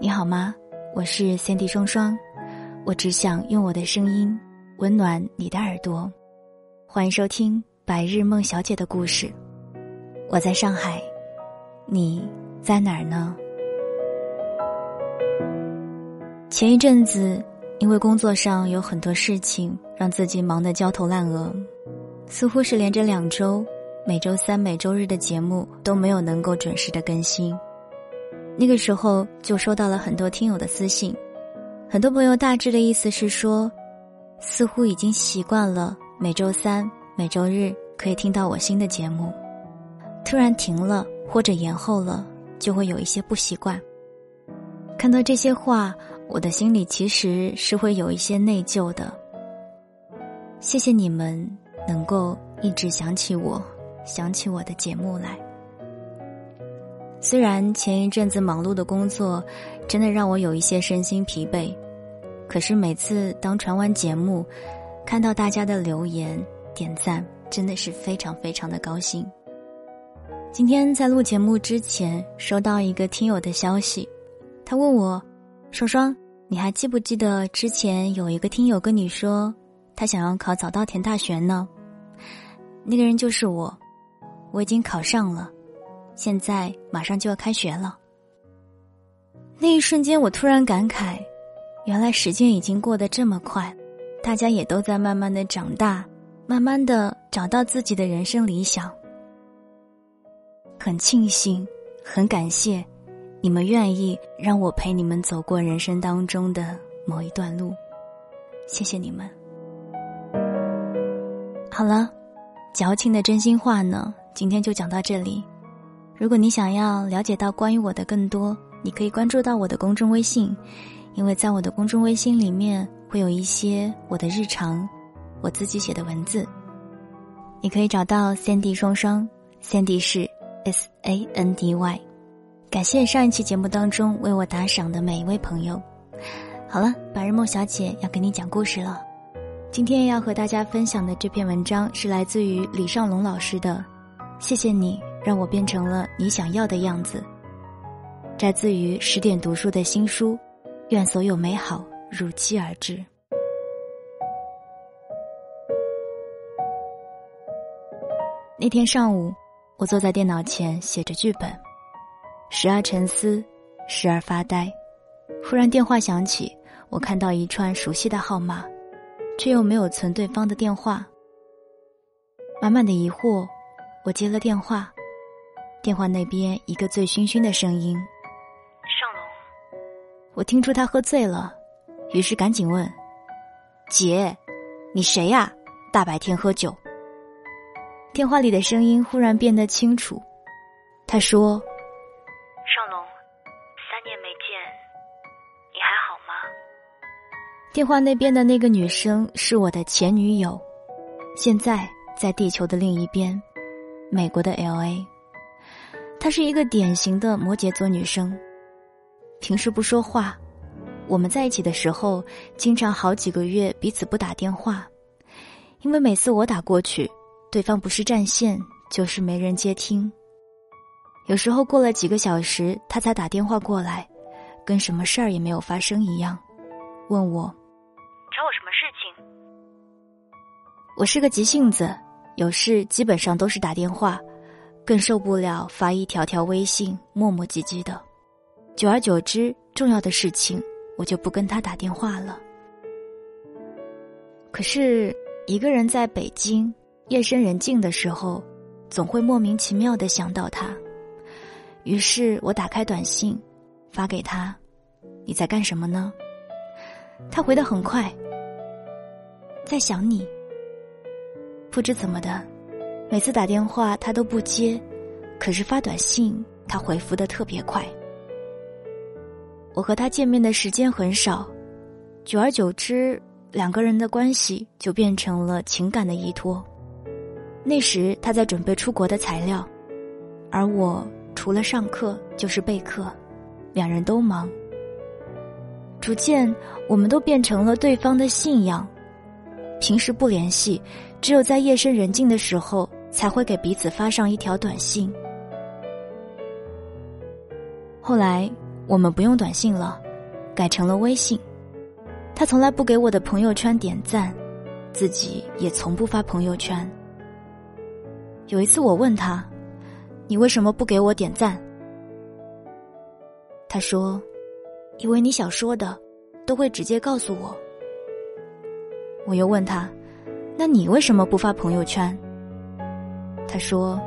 你好吗？我是 Cindy 双双，我只想用我的声音温暖你的耳朵。欢迎收听《白日梦小姐的故事》。我在上海，你在哪儿呢？前一阵子。因为工作上有很多事情，让自己忙得焦头烂额，似乎是连着两周，每周三、每周日的节目都没有能够准时的更新。那个时候就收到了很多听友的私信，很多朋友大致的意思是说，似乎已经习惯了每周三、每周日可以听到我新的节目，突然停了或者延后了，就会有一些不习惯。看到这些话。我的心里其实是会有一些内疚的。谢谢你们能够一直想起我，想起我的节目来。虽然前一阵子忙碌的工作，真的让我有一些身心疲惫，可是每次当传完节目，看到大家的留言点赞，真的是非常非常的高兴。今天在录节目之前，收到一个听友的消息，他问我。双双，你还记不记得之前有一个听友跟你说，他想要考早稻田大学呢？那个人就是我，我已经考上了，现在马上就要开学了。那一瞬间，我突然感慨，原来时间已经过得这么快，大家也都在慢慢的长大，慢慢的找到自己的人生理想。很庆幸，很感谢。你们愿意让我陪你们走过人生当中的某一段路，谢谢你们。好了，矫情的真心话呢，今天就讲到这里。如果你想要了解到关于我的更多，你可以关注到我的公众微信，因为在我的公众微信里面会有一些我的日常，我自己写的文字。你可以找到 Sandy 双双，Sandy 是 S A N D Y。感谢上一期节目当中为我打赏的每一位朋友。好了，白日梦小姐要给你讲故事了。今天要和大家分享的这篇文章是来自于李尚龙老师的。谢谢你让我变成了你想要的样子。摘自于十点读书的新书。愿所有美好如期而至。那天上午，我坐在电脑前写着剧本。时而沉思，时而发呆。忽然电话响起，我看到一串熟悉的号码，却又没有存对方的电话。满满的疑惑，我接了电话。电话那边一个醉醺醺的声音：“尚龙。”我听出他喝醉了，于是赶紧问：“姐，你谁呀？大白天喝酒？”电话里的声音忽然变得清楚，他说。尚龙，三年没见，你还好吗电话那边的那个女生是我的前女友，现在在地球的另一边，美国的 L A。她是一个典型的摩羯座女生，平时不说话，我们在一起的时候，经常好几个月彼此不打电话，因为每次我打过去，对方不是占线就是没人接听。有时候过了几个小时，他才打电话过来，跟什么事儿也没有发生一样，问我找我什么事情。我是个急性子，有事基本上都是打电话，更受不了发一条条微信磨磨唧唧的。久而久之，重要的事情我就不跟他打电话了。可是，一个人在北京夜深人静的时候，总会莫名其妙的想到他。于是我打开短信，发给他：“你在干什么呢？”他回的很快，在想你。不知怎么的，每次打电话他都不接，可是发短信他回复的特别快。我和他见面的时间很少，久而久之，两个人的关系就变成了情感的依托。那时他在准备出国的材料，而我除了上课就是备课，两人都忙。逐渐，我们都变成了对方的信仰。平时不联系，只有在夜深人静的时候才会给彼此发上一条短信。后来我们不用短信了，改成了微信。他从来不给我的朋友圈点赞，自己也从不发朋友圈。有一次我问他：“你为什么不给我点赞？”他说：“因为你想说的，都会直接告诉我。”我又问他：“那你为什么不发朋友圈？”他说：“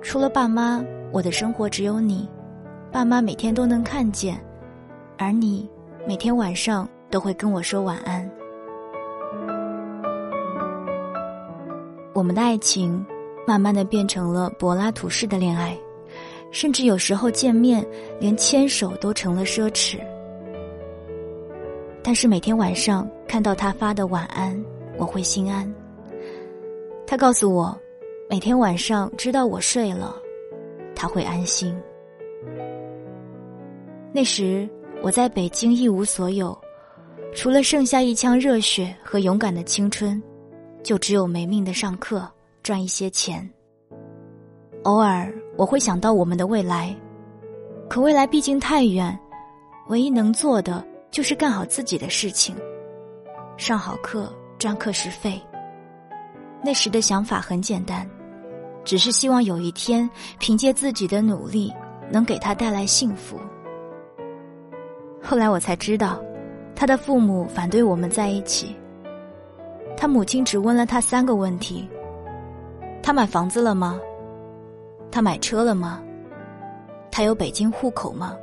除了爸妈，我的生活只有你。爸妈每天都能看见，而你每天晚上都会跟我说晚安。”我们的爱情慢慢的变成了柏拉图式的恋爱，甚至有时候见面连牵手都成了奢侈。但是每天晚上看到他发的晚安，我会心安。他告诉我，每天晚上知道我睡了，他会安心。那时我在北京一无所有，除了剩下一腔热血和勇敢的青春，就只有没命的上课赚一些钱。偶尔我会想到我们的未来，可未来毕竟太远，唯一能做的。就是干好自己的事情，上好课，赚课时费。那时的想法很简单，只是希望有一天凭借自己的努力，能给他带来幸福。后来我才知道，他的父母反对我们在一起。他母亲只问了他三个问题：他买房子了吗？他买车了吗？他有北京户口吗？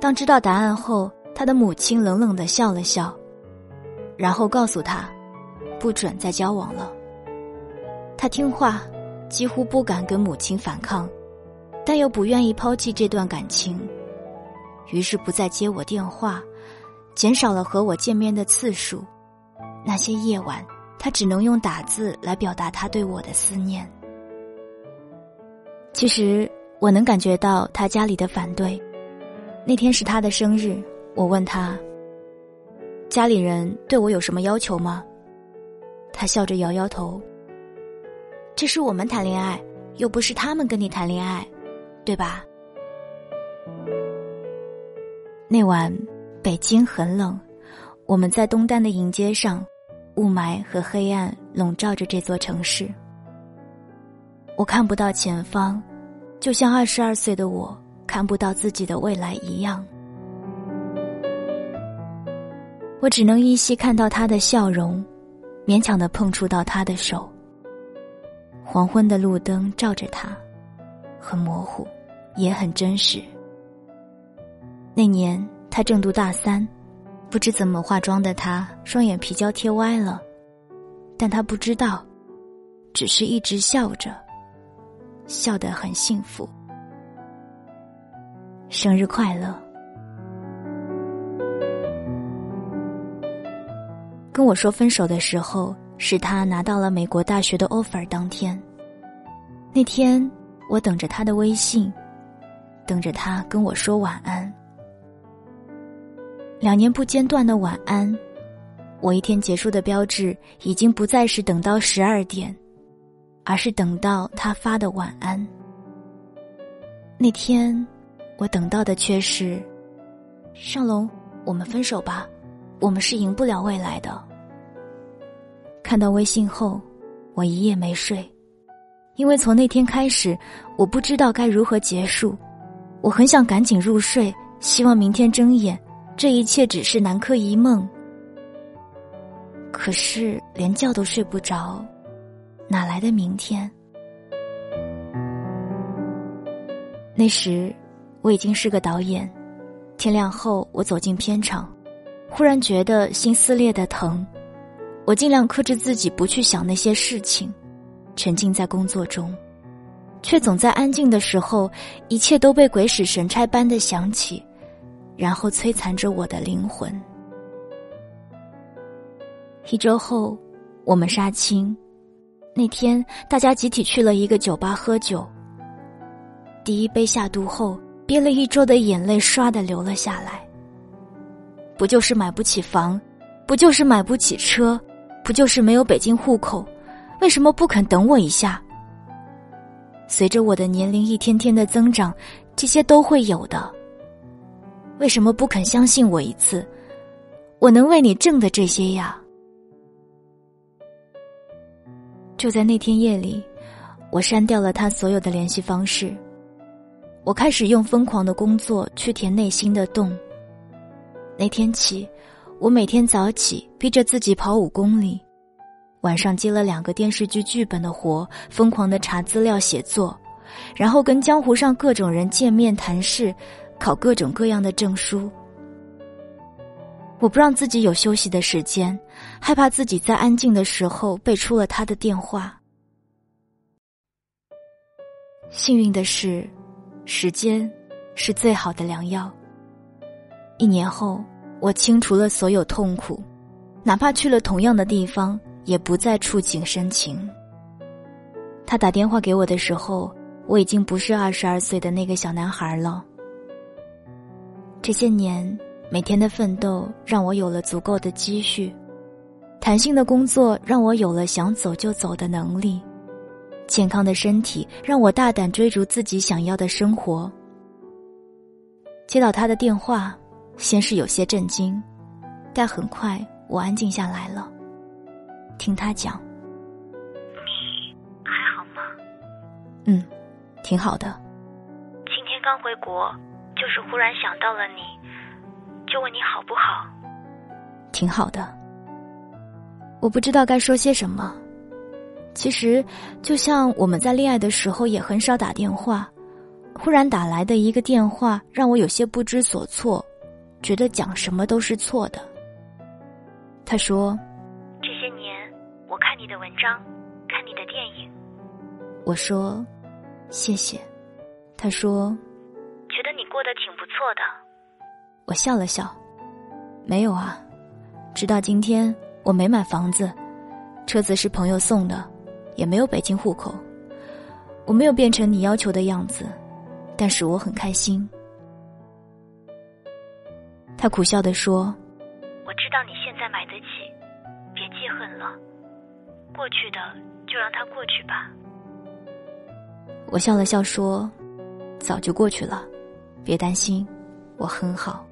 当知道答案后，他的母亲冷冷的笑了笑，然后告诉他，不准再交往了。他听话，几乎不敢跟母亲反抗，但又不愿意抛弃这段感情，于是不再接我电话，减少了和我见面的次数。那些夜晚，他只能用打字来表达他对我的思念。其实我能感觉到他家里的反对。那天是他的生日，我问他：“家里人对我有什么要求吗？”他笑着摇摇头。这是我们谈恋爱，又不是他们跟你谈恋爱，对吧？那晚北京很冷，我们在东单的迎街上，雾霾和黑暗笼罩着这座城市。我看不到前方，就像二十二岁的我。看不到自己的未来一样，我只能依稀看到他的笑容，勉强的碰触到他的手。黄昏的路灯照着他，很模糊，也很真实。那年他正读大三，不知怎么化妆的他双眼皮胶贴歪了，但他不知道，只是一直笑着，笑得很幸福。生日快乐！跟我说分手的时候，是他拿到了美国大学的 offer 当天。那天，我等着他的微信，等着他跟我说晚安。两年不间断的晚安，我一天结束的标志已经不再是等到十二点，而是等到他发的晚安。那天。我等到的却是，尚龙，我们分手吧，我们是赢不了未来的。看到微信后，我一夜没睡，因为从那天开始，我不知道该如何结束。我很想赶紧入睡，希望明天睁眼，这一切只是南柯一梦。可是连觉都睡不着，哪来的明天？那时。我已经是个导演，天亮后我走进片场，忽然觉得心撕裂的疼。我尽量克制自己不去想那些事情，沉浸在工作中，却总在安静的时候，一切都被鬼使神差般的想起，然后摧残着我的灵魂。一周后，我们杀青，那天大家集体去了一个酒吧喝酒。第一杯下肚后，憋了一周的眼泪唰的流了下来。不就是买不起房，不就是买不起车。不就是没有北京户口？为什么不肯等我一下？随着我的年龄一天天的增长，这些都会有的。为什么不肯相信我一次？我能为你挣的这些呀！就在那天夜里，我删掉了他所有的联系方式。我开始用疯狂的工作去填内心的洞。那天起。我每天早起，逼着自己跑五公里，晚上接了两个电视剧剧本的活，疯狂的查资料写作，然后跟江湖上各种人见面谈事，考各种各样的证书。我不让自己有休息的时间，害怕自己在安静的时候背出了他的电话。幸运的是，时间是最好的良药。一年后。我清除了所有痛苦，哪怕去了同样的地方，也不再触景生情。他打电话给我的时候，我已经不是二十二岁的那个小男孩了。这些年，每天的奋斗让我有了足够的积蓄，弹性的工作让我有了想走就走的能力，健康的身体让我大胆追逐自己想要的生活。接到他的电话。先是有些震惊，但很快我安静下来了。听他讲，你还好吗？嗯，挺好的。今天刚回国，就是忽然想到了你，就问你好不好？挺好的。我不知道该说些什么。其实，就像我们在恋爱的时候也很少打电话，忽然打来的一个电话，让我有些不知所措。觉得讲什么都是错的。他说：“这些年，我看你的文章，看你的电影。”我说：“谢谢。”他说：“觉得你过得挺不错的。”我笑了笑：“没有啊，直到今天，我没买房子，车子是朋友送的，也没有北京户口，我没有变成你要求的样子，但是我很开心。”他苦笑的说：“我知道你现在买得起，别记恨了。过去的就让它过去吧。”我笑了笑说：“早就过去了，别担心，我很好。”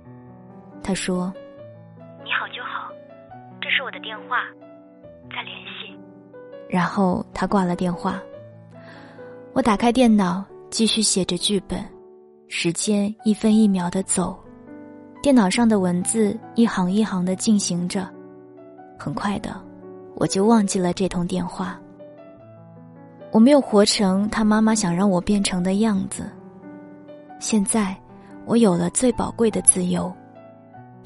他说：“你好就好，这是我的电话，再联系。”然后他挂了电话。我打开电脑，继续写着剧本，时间一分一秒的走。电脑上的文字一行一行的进行着，很快的，我就忘记了这通电话。我没有活成他妈妈想让我变成的样子。现在，我有了最宝贵的自由，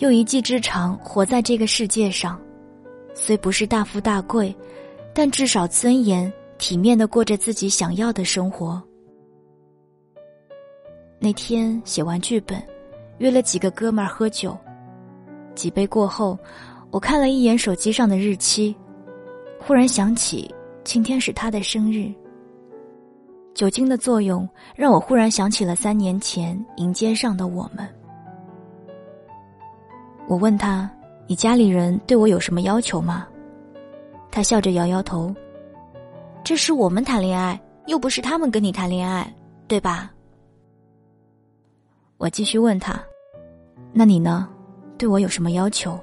用一技之长活在这个世界上。虽不是大富大贵，但至少尊严、体面的过着自己想要的生活。那天写完剧本。约了几个哥们喝酒，几杯过后，我看了一眼手机上的日期，忽然想起今天是他的生日。酒精的作用让我忽然想起了三年前迎接上的我们。我问他：“你家里人对我有什么要求吗？”他笑着摇摇头：“这是我们谈恋爱，又不是他们跟你谈恋爱，对吧？”我继续问他：“那你呢？对我有什么要求？”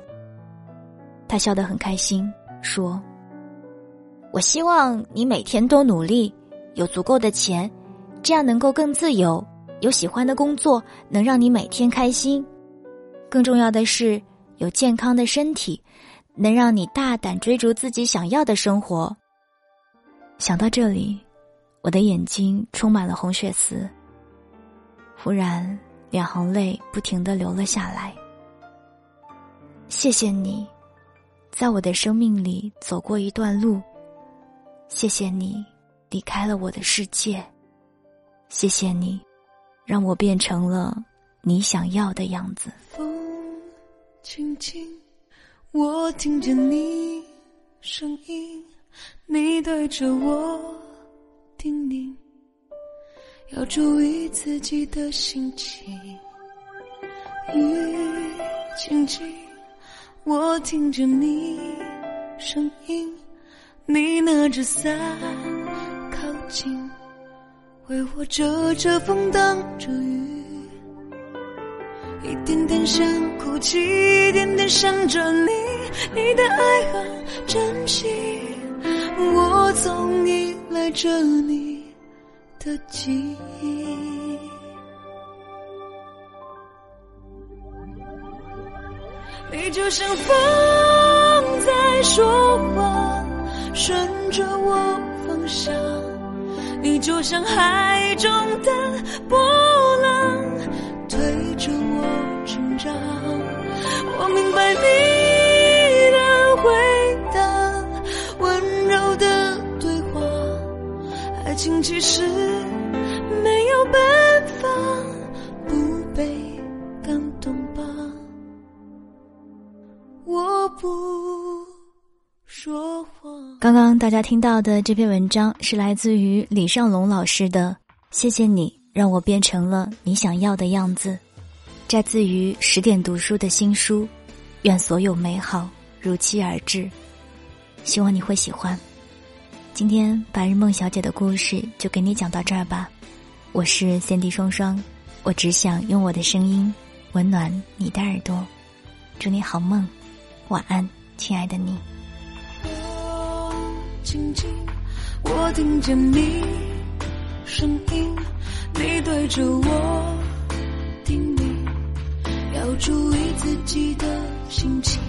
他笑得很开心，说：“我希望你每天都努力，有足够的钱，这样能够更自由，有喜欢的工作，能让你每天开心。更重要的是，有健康的身体，能让你大胆追逐自己想要的生活。”想到这里，我的眼睛充满了红血丝。忽然。两行泪不停的流了下来。谢谢你，在我的生命里走过一段路。谢谢你离开了我的世界，谢谢你让我变成了你想要的样子。风轻轻，我听见你声音，你对着我叮咛，要注意自己的心情。雨轻轻，我听着你声音，你拿着伞靠近，为我遮着风挡着雨，一点点想哭泣，一点点想着你，你的爱和珍惜，我总依赖着你的记忆。你就像风在说话，顺着我方向；你就像海中的波浪，推着我成长。我明白你情其实没有办法不被感动吧。我不说话。刚刚大家听到的这篇文章是来自于李尚龙老师的《谢谢你让我变成了你想要的样子》，摘自于十点读书的新书《愿所有美好如期而至》，希望你会喜欢。今天白日梦小姐的故事就给你讲到这儿吧。我是三 D 双双，我只想用我的声音温暖你的耳朵，祝你好梦。晚安，亲爱的你。风轻轻，我听见你声音，你对着我叮咛，要注意自己的心情。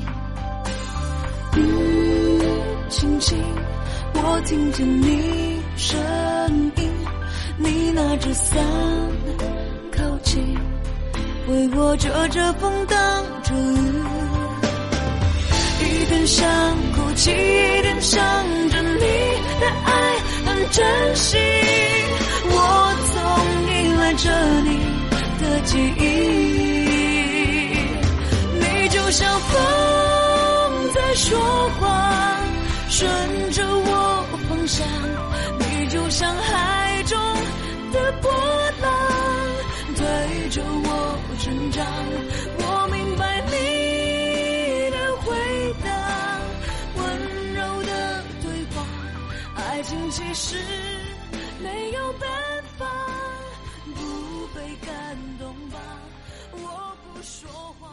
雨轻轻，我听见你声音，你拿着伞靠近，为我遮着风，挡着雨。一点想哭泣，一点想着你的爱很珍惜。我总依赖着你的记忆，你就像风在说话，顺着我想。你就像海中的波浪，推着我成长。我明白你的回答，温柔的对话。爱情其实没有办法不被感动吧，我不说话。